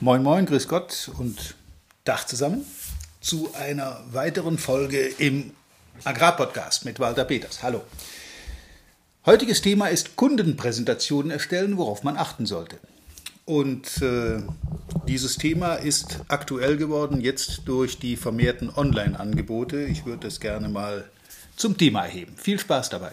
Moin Moin, Grüß Gott und Dach zusammen zu einer weiteren Folge im Agrarpodcast mit Walter Peters. Hallo. Heutiges Thema ist Kundenpräsentationen erstellen, worauf man achten sollte. Und äh, dieses Thema ist aktuell geworden jetzt durch die vermehrten Online-Angebote. Ich würde es gerne mal zum Thema erheben. Viel Spaß dabei.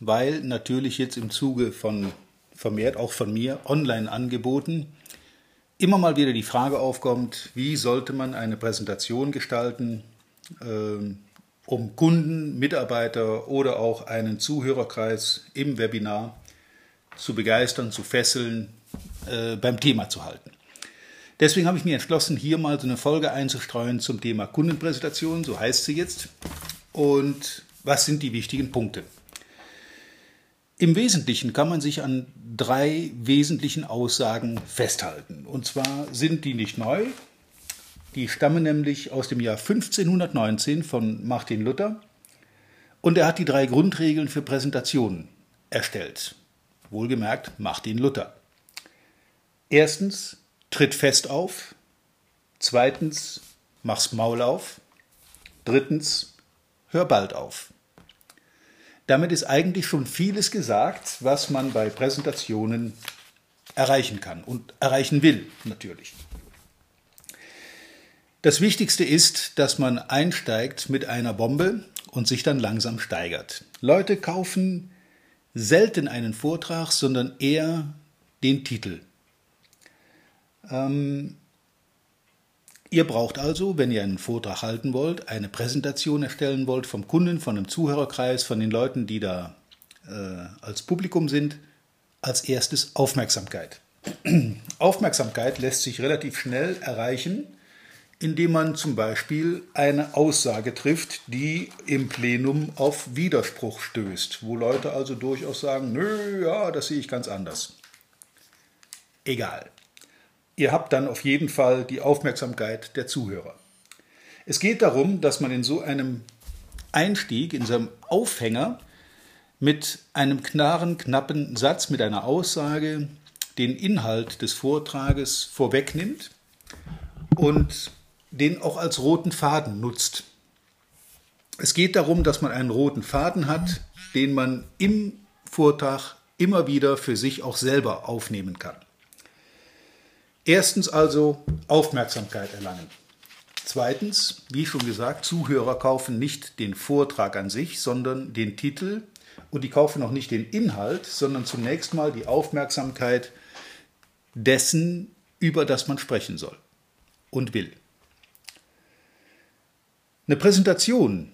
Weil natürlich jetzt im Zuge von vermehrt auch von mir Online-Angeboten immer mal wieder die Frage aufkommt, wie sollte man eine Präsentation gestalten, äh, um Kunden, Mitarbeiter oder auch einen Zuhörerkreis im Webinar zu begeistern, zu fesseln, äh, beim Thema zu halten. Deswegen habe ich mir entschlossen, hier mal so eine Folge einzustreuen zum Thema Kundenpräsentation, so heißt sie jetzt. Und was sind die wichtigen Punkte? Im Wesentlichen kann man sich an drei wesentlichen Aussagen festhalten. Und zwar sind die nicht neu. Die stammen nämlich aus dem Jahr 1519 von Martin Luther. Und er hat die drei Grundregeln für Präsentationen erstellt. Wohlgemerkt Martin Luther. Erstens, tritt fest auf. Zweitens, mach's Maul auf. Drittens, hör bald auf. Damit ist eigentlich schon vieles gesagt, was man bei Präsentationen erreichen kann und erreichen will, natürlich. Das Wichtigste ist, dass man einsteigt mit einer Bombe und sich dann langsam steigert. Leute kaufen selten einen Vortrag, sondern eher den Titel. Ähm, Ihr braucht also, wenn ihr einen Vortrag halten wollt, eine Präsentation erstellen wollt vom Kunden, von einem Zuhörerkreis, von den Leuten, die da äh, als Publikum sind, als erstes Aufmerksamkeit. Aufmerksamkeit lässt sich relativ schnell erreichen, indem man zum Beispiel eine Aussage trifft, die im Plenum auf Widerspruch stößt, wo Leute also durchaus sagen, nö, ja, das sehe ich ganz anders. Egal ihr habt dann auf jeden Fall die Aufmerksamkeit der Zuhörer. Es geht darum, dass man in so einem Einstieg, in so einem Aufhänger mit einem klaren, knappen Satz, mit einer Aussage den Inhalt des Vortrages vorwegnimmt und den auch als roten Faden nutzt. Es geht darum, dass man einen roten Faden hat, den man im Vortrag immer wieder für sich auch selber aufnehmen kann. Erstens also Aufmerksamkeit erlangen. Zweitens, wie schon gesagt, Zuhörer kaufen nicht den Vortrag an sich, sondern den Titel und die kaufen auch nicht den Inhalt, sondern zunächst mal die Aufmerksamkeit dessen, über das man sprechen soll und will. Eine Präsentation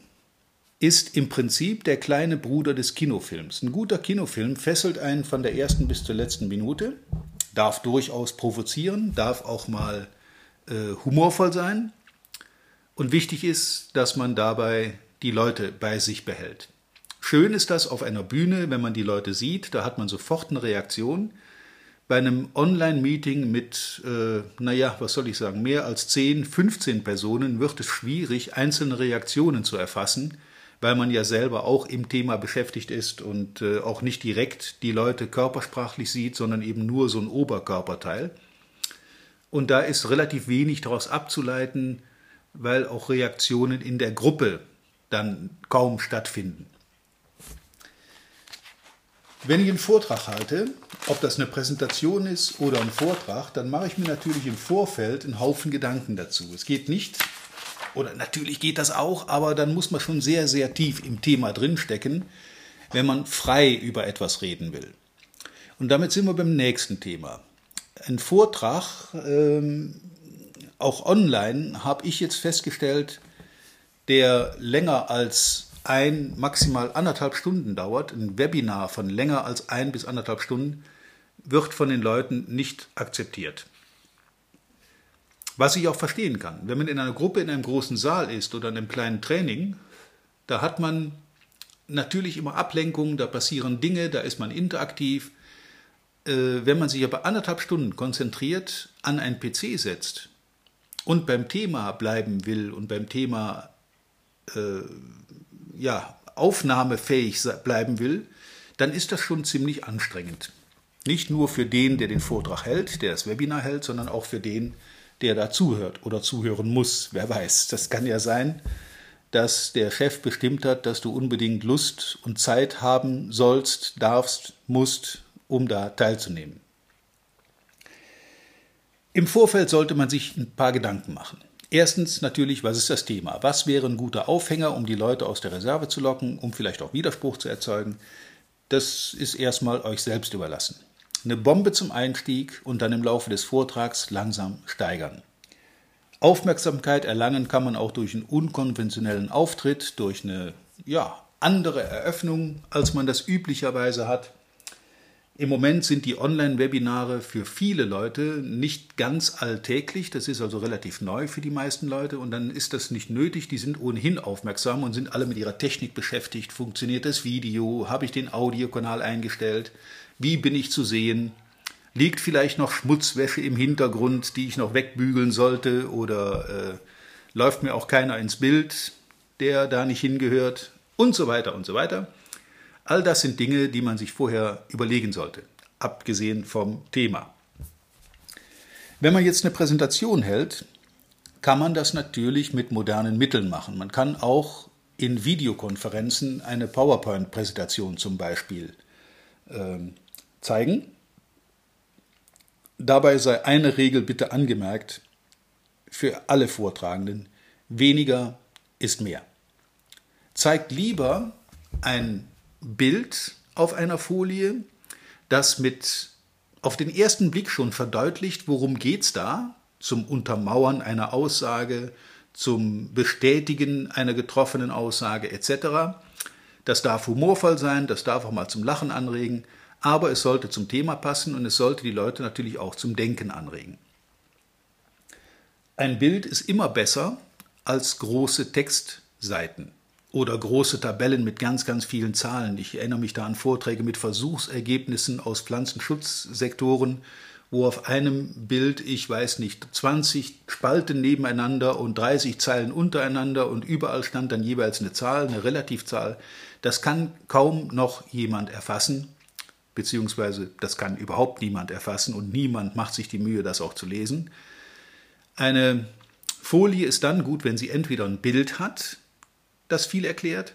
ist im Prinzip der kleine Bruder des Kinofilms. Ein guter Kinofilm fesselt einen von der ersten bis zur letzten Minute darf durchaus provozieren, darf auch mal äh, humorvoll sein. Und wichtig ist, dass man dabei die Leute bei sich behält. Schön ist das auf einer Bühne, wenn man die Leute sieht, da hat man sofort eine Reaktion. Bei einem Online-Meeting mit, äh, naja, was soll ich sagen, mehr als 10, 15 Personen wird es schwierig, einzelne Reaktionen zu erfassen weil man ja selber auch im Thema beschäftigt ist und äh, auch nicht direkt die Leute körpersprachlich sieht, sondern eben nur so ein Oberkörperteil. Und da ist relativ wenig daraus abzuleiten, weil auch Reaktionen in der Gruppe dann kaum stattfinden. Wenn ich einen Vortrag halte, ob das eine Präsentation ist oder ein Vortrag, dann mache ich mir natürlich im Vorfeld einen Haufen Gedanken dazu. Es geht nicht oder natürlich geht das auch, aber dann muss man schon sehr, sehr tief im Thema drinstecken, wenn man frei über etwas reden will. Und damit sind wir beim nächsten Thema. Ein Vortrag, ähm, auch online, habe ich jetzt festgestellt, der länger als ein, maximal anderthalb Stunden dauert, ein Webinar von länger als ein bis anderthalb Stunden, wird von den Leuten nicht akzeptiert. Was ich auch verstehen kann. Wenn man in einer Gruppe in einem großen Saal ist oder in einem kleinen Training, da hat man natürlich immer Ablenkungen, da passieren Dinge, da ist man interaktiv. Äh, wenn man sich aber anderthalb Stunden konzentriert an einen PC setzt und beim Thema bleiben will und beim Thema äh, ja, aufnahmefähig bleiben will, dann ist das schon ziemlich anstrengend. Nicht nur für den, der den Vortrag hält, der das Webinar hält, sondern auch für den, da zuhört oder zuhören muss. Wer weiß, das kann ja sein, dass der Chef bestimmt hat, dass du unbedingt Lust und Zeit haben sollst, darfst, musst, um da teilzunehmen. Im Vorfeld sollte man sich ein paar Gedanken machen. Erstens natürlich, was ist das Thema? Was wäre ein guter Aufhänger, um die Leute aus der Reserve zu locken, um vielleicht auch Widerspruch zu erzeugen? Das ist erstmal euch selbst überlassen. Eine Bombe zum Einstieg und dann im Laufe des Vortrags langsam steigern. Aufmerksamkeit erlangen kann man auch durch einen unkonventionellen Auftritt, durch eine ja, andere Eröffnung, als man das üblicherweise hat. Im Moment sind die Online-Webinare für viele Leute nicht ganz alltäglich. Das ist also relativ neu für die meisten Leute und dann ist das nicht nötig. Die sind ohnehin aufmerksam und sind alle mit ihrer Technik beschäftigt. Funktioniert das Video? Habe ich den Audiokanal eingestellt? Wie bin ich zu sehen? Liegt vielleicht noch Schmutzwäsche im Hintergrund, die ich noch wegbügeln sollte? Oder äh, läuft mir auch keiner ins Bild, der da nicht hingehört? Und so weiter und so weiter. All das sind Dinge, die man sich vorher überlegen sollte, abgesehen vom Thema. Wenn man jetzt eine Präsentation hält, kann man das natürlich mit modernen Mitteln machen. Man kann auch in Videokonferenzen eine PowerPoint-Präsentation zum Beispiel äh, zeigen Dabei sei eine Regel bitte angemerkt für alle Vortragenden. Weniger ist mehr. Zeigt lieber ein Bild auf einer Folie, das mit auf den ersten Blick schon verdeutlicht, worum geht's da, zum Untermauern einer Aussage, zum Bestätigen einer getroffenen Aussage etc. Das darf humorvoll sein, das darf auch mal zum Lachen anregen, aber es sollte zum Thema passen und es sollte die Leute natürlich auch zum Denken anregen. Ein Bild ist immer besser als große Textseiten oder große Tabellen mit ganz, ganz vielen Zahlen. Ich erinnere mich da an Vorträge mit Versuchsergebnissen aus Pflanzenschutzsektoren, wo auf einem Bild, ich weiß nicht, 20 Spalten nebeneinander und 30 Zeilen untereinander und überall stand dann jeweils eine Zahl, eine Relativzahl. Das kann kaum noch jemand erfassen beziehungsweise das kann überhaupt niemand erfassen und niemand macht sich die Mühe, das auch zu lesen. Eine Folie ist dann gut, wenn sie entweder ein Bild hat, das viel erklärt,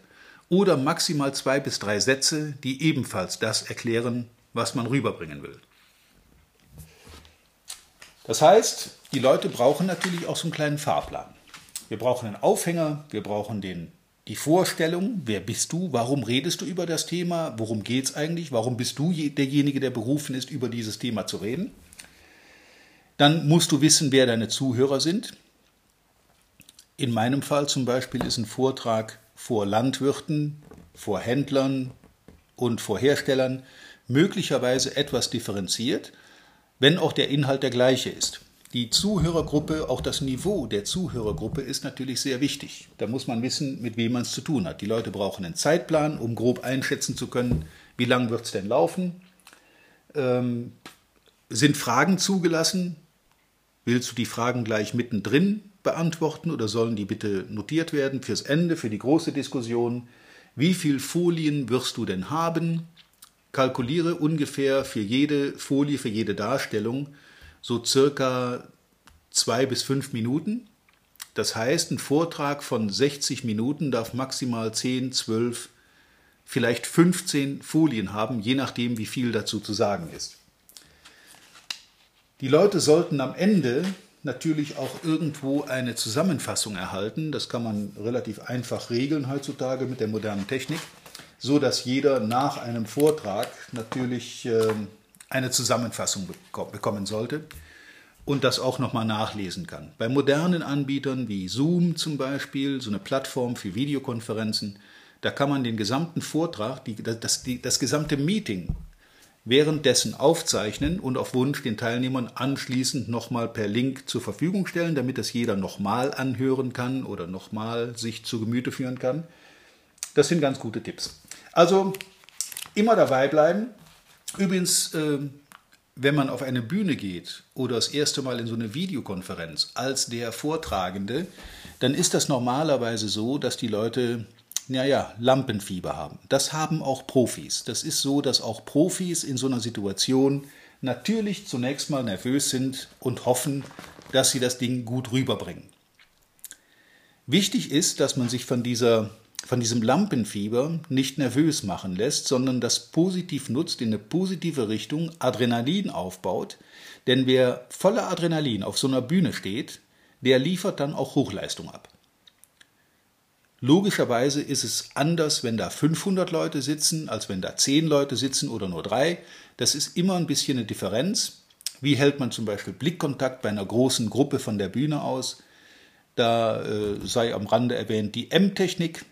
oder maximal zwei bis drei Sätze, die ebenfalls das erklären, was man rüberbringen will. Das heißt, die Leute brauchen natürlich auch so einen kleinen Fahrplan. Wir brauchen einen Aufhänger, wir brauchen den die Vorstellung, wer bist du, warum redest du über das Thema, worum geht es eigentlich, warum bist du derjenige, der berufen ist, über dieses Thema zu reden. Dann musst du wissen, wer deine Zuhörer sind. In meinem Fall zum Beispiel ist ein Vortrag vor Landwirten, vor Händlern und vor Herstellern möglicherweise etwas differenziert, wenn auch der Inhalt der gleiche ist. Die Zuhörergruppe, auch das Niveau der Zuhörergruppe ist natürlich sehr wichtig. Da muss man wissen, mit wem man es zu tun hat. Die Leute brauchen einen Zeitplan, um grob einschätzen zu können, wie lang wird es denn laufen. Ähm, sind Fragen zugelassen? Willst du die Fragen gleich mittendrin beantworten oder sollen die bitte notiert werden fürs Ende, für die große Diskussion? Wie viele Folien wirst du denn haben? Kalkuliere ungefähr für jede Folie, für jede Darstellung so circa zwei bis fünf Minuten. Das heißt, ein Vortrag von 60 Minuten darf maximal 10, 12, vielleicht 15 Folien haben, je nachdem, wie viel dazu zu sagen ist. Die Leute sollten am Ende natürlich auch irgendwo eine Zusammenfassung erhalten. Das kann man relativ einfach regeln heutzutage mit der modernen Technik, so dass jeder nach einem Vortrag natürlich ähm, eine Zusammenfassung bekommen sollte und das auch nochmal nachlesen kann. Bei modernen Anbietern wie Zoom zum Beispiel, so eine Plattform für Videokonferenzen, da kann man den gesamten Vortrag, die, das, die, das gesamte Meeting währenddessen aufzeichnen und auf Wunsch den Teilnehmern anschließend nochmal per Link zur Verfügung stellen, damit das jeder nochmal anhören kann oder nochmal sich zu Gemüte führen kann. Das sind ganz gute Tipps. Also immer dabei bleiben. Übrigens, äh, wenn man auf eine Bühne geht oder das erste Mal in so eine Videokonferenz als der Vortragende, dann ist das normalerweise so, dass die Leute, naja, Lampenfieber haben. Das haben auch Profis. Das ist so, dass auch Profis in so einer Situation natürlich zunächst mal nervös sind und hoffen, dass sie das Ding gut rüberbringen. Wichtig ist, dass man sich von dieser von diesem Lampenfieber nicht nervös machen lässt, sondern das positiv nutzt, in eine positive Richtung Adrenalin aufbaut. Denn wer voller Adrenalin auf so einer Bühne steht, der liefert dann auch Hochleistung ab. Logischerweise ist es anders, wenn da 500 Leute sitzen, als wenn da 10 Leute sitzen oder nur drei. Das ist immer ein bisschen eine Differenz. Wie hält man zum Beispiel Blickkontakt bei einer großen Gruppe von der Bühne aus? Da äh, sei am Rande erwähnt die M-Technik,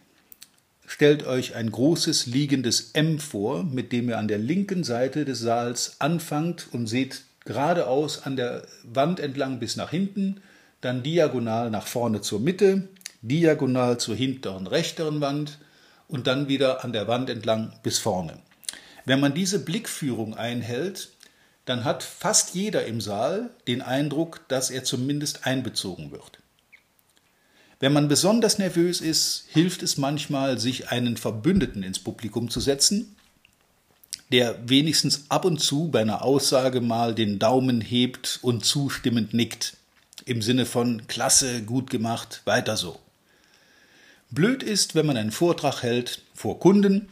Stellt euch ein großes liegendes M vor, mit dem ihr an der linken Seite des Saals anfangt und seht geradeaus an der Wand entlang bis nach hinten, dann diagonal nach vorne zur Mitte, diagonal zur hinteren rechteren Wand und dann wieder an der Wand entlang bis vorne. Wenn man diese Blickführung einhält, dann hat fast jeder im Saal den Eindruck, dass er zumindest einbezogen wird. Wenn man besonders nervös ist, hilft es manchmal, sich einen Verbündeten ins Publikum zu setzen, der wenigstens ab und zu bei einer Aussage mal den Daumen hebt und zustimmend nickt, im Sinne von Klasse, gut gemacht, weiter so. Blöd ist, wenn man einen Vortrag hält vor Kunden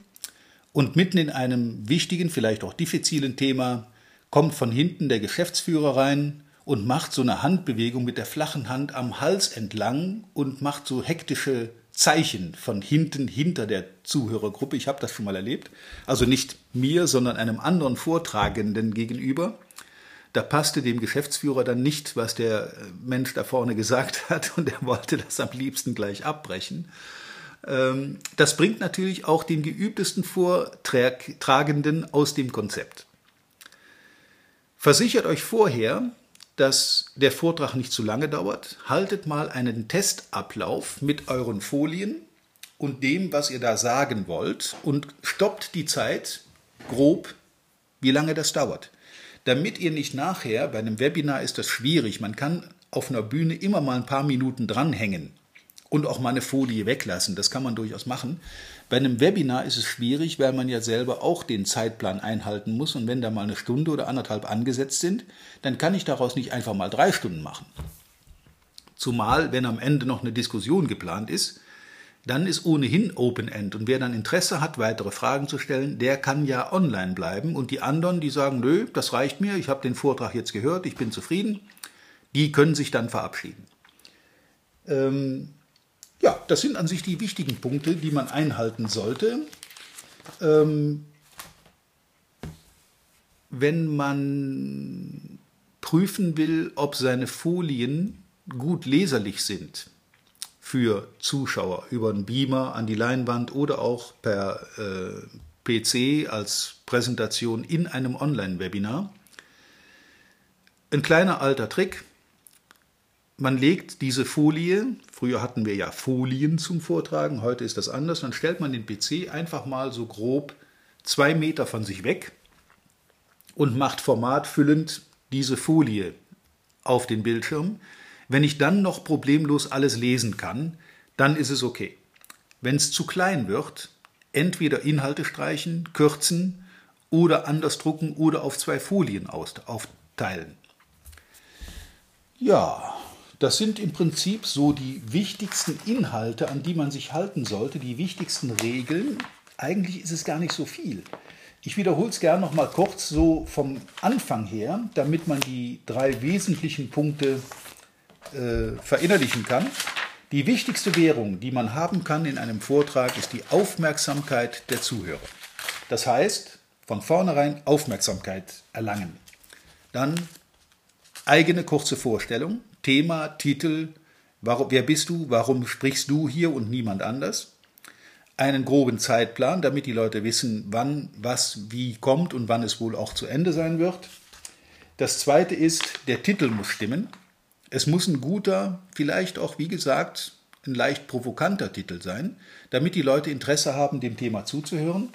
und mitten in einem wichtigen, vielleicht auch diffizilen Thema kommt von hinten der Geschäftsführer rein und macht so eine Handbewegung mit der flachen Hand am Hals entlang und macht so hektische Zeichen von hinten hinter der Zuhörergruppe. Ich habe das schon mal erlebt. Also nicht mir, sondern einem anderen Vortragenden gegenüber. Da passte dem Geschäftsführer dann nicht, was der Mensch da vorne gesagt hat und er wollte das am liebsten gleich abbrechen. Ähm, das bringt natürlich auch den geübtesten Vortragenden aus dem Konzept. Versichert euch vorher, dass der Vortrag nicht zu lange dauert. Haltet mal einen Testablauf mit euren Folien und dem, was ihr da sagen wollt und stoppt die Zeit grob, wie lange das dauert. Damit ihr nicht nachher, bei einem Webinar ist das schwierig, man kann auf einer Bühne immer mal ein paar Minuten dranhängen und auch mal eine Folie weglassen, das kann man durchaus machen. Bei einem Webinar ist es schwierig, weil man ja selber auch den Zeitplan einhalten muss und wenn da mal eine Stunde oder anderthalb angesetzt sind, dann kann ich daraus nicht einfach mal drei Stunden machen. Zumal, wenn am Ende noch eine Diskussion geplant ist, dann ist ohnehin Open End und wer dann Interesse hat, weitere Fragen zu stellen, der kann ja online bleiben und die anderen, die sagen, nö, das reicht mir, ich habe den Vortrag jetzt gehört, ich bin zufrieden, die können sich dann verabschieden. Ähm, ja, das sind an sich die wichtigen Punkte, die man einhalten sollte. Ähm, wenn man prüfen will, ob seine Folien gut leserlich sind für Zuschauer über einen Beamer an die Leinwand oder auch per äh, PC als Präsentation in einem Online-Webinar. Ein kleiner alter Trick, man legt diese Folie, früher hatten wir ja Folien zum Vortragen, heute ist das anders, dann stellt man den PC einfach mal so grob zwei Meter von sich weg und macht formatfüllend diese Folie auf den Bildschirm. Wenn ich dann noch problemlos alles lesen kann, dann ist es okay. Wenn es zu klein wird, entweder Inhalte streichen, kürzen oder anders drucken oder auf zwei Folien aufteilen. Ja, das sind im Prinzip so die wichtigsten Inhalte, an die man sich halten sollte, die wichtigsten Regeln. Eigentlich ist es gar nicht so viel. Ich wiederhole es gerne noch mal kurz so vom Anfang her, damit man die drei wesentlichen Punkte äh, verinnerlichen kann. Die wichtigste Währung, die man haben kann in einem Vortrag, ist die Aufmerksamkeit der Zuhörer. Das heißt, von vornherein Aufmerksamkeit erlangen. Dann eigene kurze Vorstellung, Thema, Titel, warum, wer bist du, warum sprichst du hier und niemand anders. einen groben Zeitplan, damit die Leute wissen, wann was wie kommt und wann es wohl auch zu Ende sein wird. Das zweite ist, der Titel muss stimmen. Es muss ein guter, vielleicht auch, wie gesagt, ein leicht provokanter Titel sein, damit die Leute Interesse haben, dem Thema zuzuhören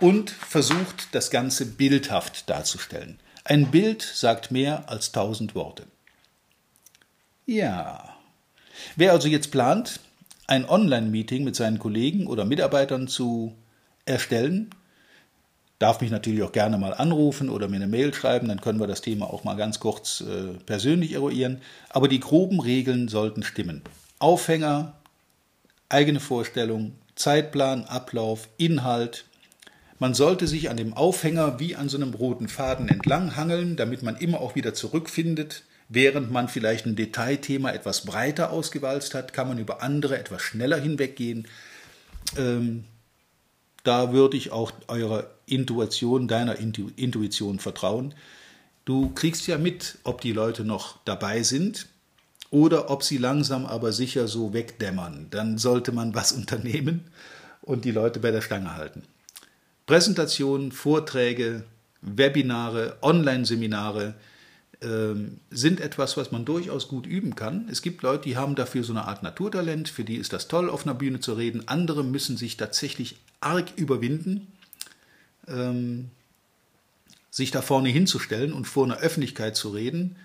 und versucht, das Ganze bildhaft darzustellen. Ein Bild sagt mehr als tausend Worte. Ja. Wer also jetzt plant, ein Online-Meeting mit seinen Kollegen oder Mitarbeitern zu erstellen, darf mich natürlich auch gerne mal anrufen oder mir eine Mail schreiben, dann können wir das Thema auch mal ganz kurz äh, persönlich eruieren. Aber die groben Regeln sollten stimmen. Aufhänger, eigene Vorstellung, Zeitplan, Ablauf, Inhalt. Man sollte sich an dem Aufhänger wie an so einem roten Faden entlang hangeln, damit man immer auch wieder zurückfindet. Während man vielleicht ein Detailthema etwas breiter ausgewalzt hat, kann man über andere etwas schneller hinweggehen. Ähm, da würde ich auch eurer Intuition, deiner Intu Intuition vertrauen. Du kriegst ja mit, ob die Leute noch dabei sind oder ob sie langsam aber sicher so wegdämmern. Dann sollte man was unternehmen und die Leute bei der Stange halten. Präsentationen, Vorträge, Webinare, Online-Seminare sind etwas, was man durchaus gut üben kann. Es gibt Leute, die haben dafür so eine Art Naturtalent, für die ist das toll, auf einer Bühne zu reden. Andere müssen sich tatsächlich arg überwinden ähm, sich da vorne hinzustellen und vor einer Öffentlichkeit zu reden,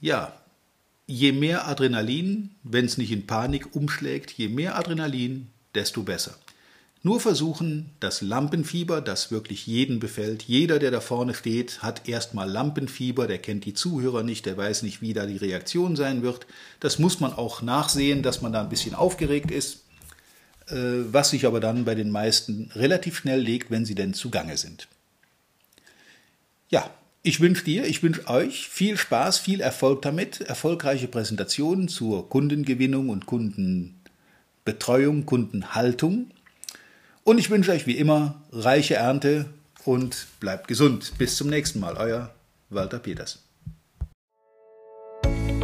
ja, je mehr Adrenalin, wenn es nicht in Panik umschlägt, je mehr Adrenalin, desto besser. Nur versuchen, das Lampenfieber, das wirklich jeden befällt. Jeder, der da vorne steht, hat erstmal Lampenfieber, der kennt die Zuhörer nicht, der weiß nicht, wie da die Reaktion sein wird. Das muss man auch nachsehen, dass man da ein bisschen aufgeregt ist. Äh, was sich aber dann bei den meisten relativ schnell legt, wenn sie denn zugange sind. Ja, ich wünsche dir, ich wünsche euch viel Spaß, viel Erfolg damit, erfolgreiche Präsentationen zur Kundengewinnung und Kundenbetreuung, Kundenhaltung. Und ich wünsche euch wie immer reiche Ernte und bleibt gesund. Bis zum nächsten Mal, euer Walter Peters.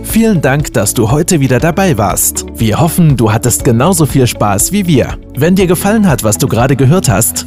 Vielen Dank, dass du heute wieder dabei warst. Wir hoffen, du hattest genauso viel Spaß wie wir. Wenn dir gefallen hat, was du gerade gehört hast,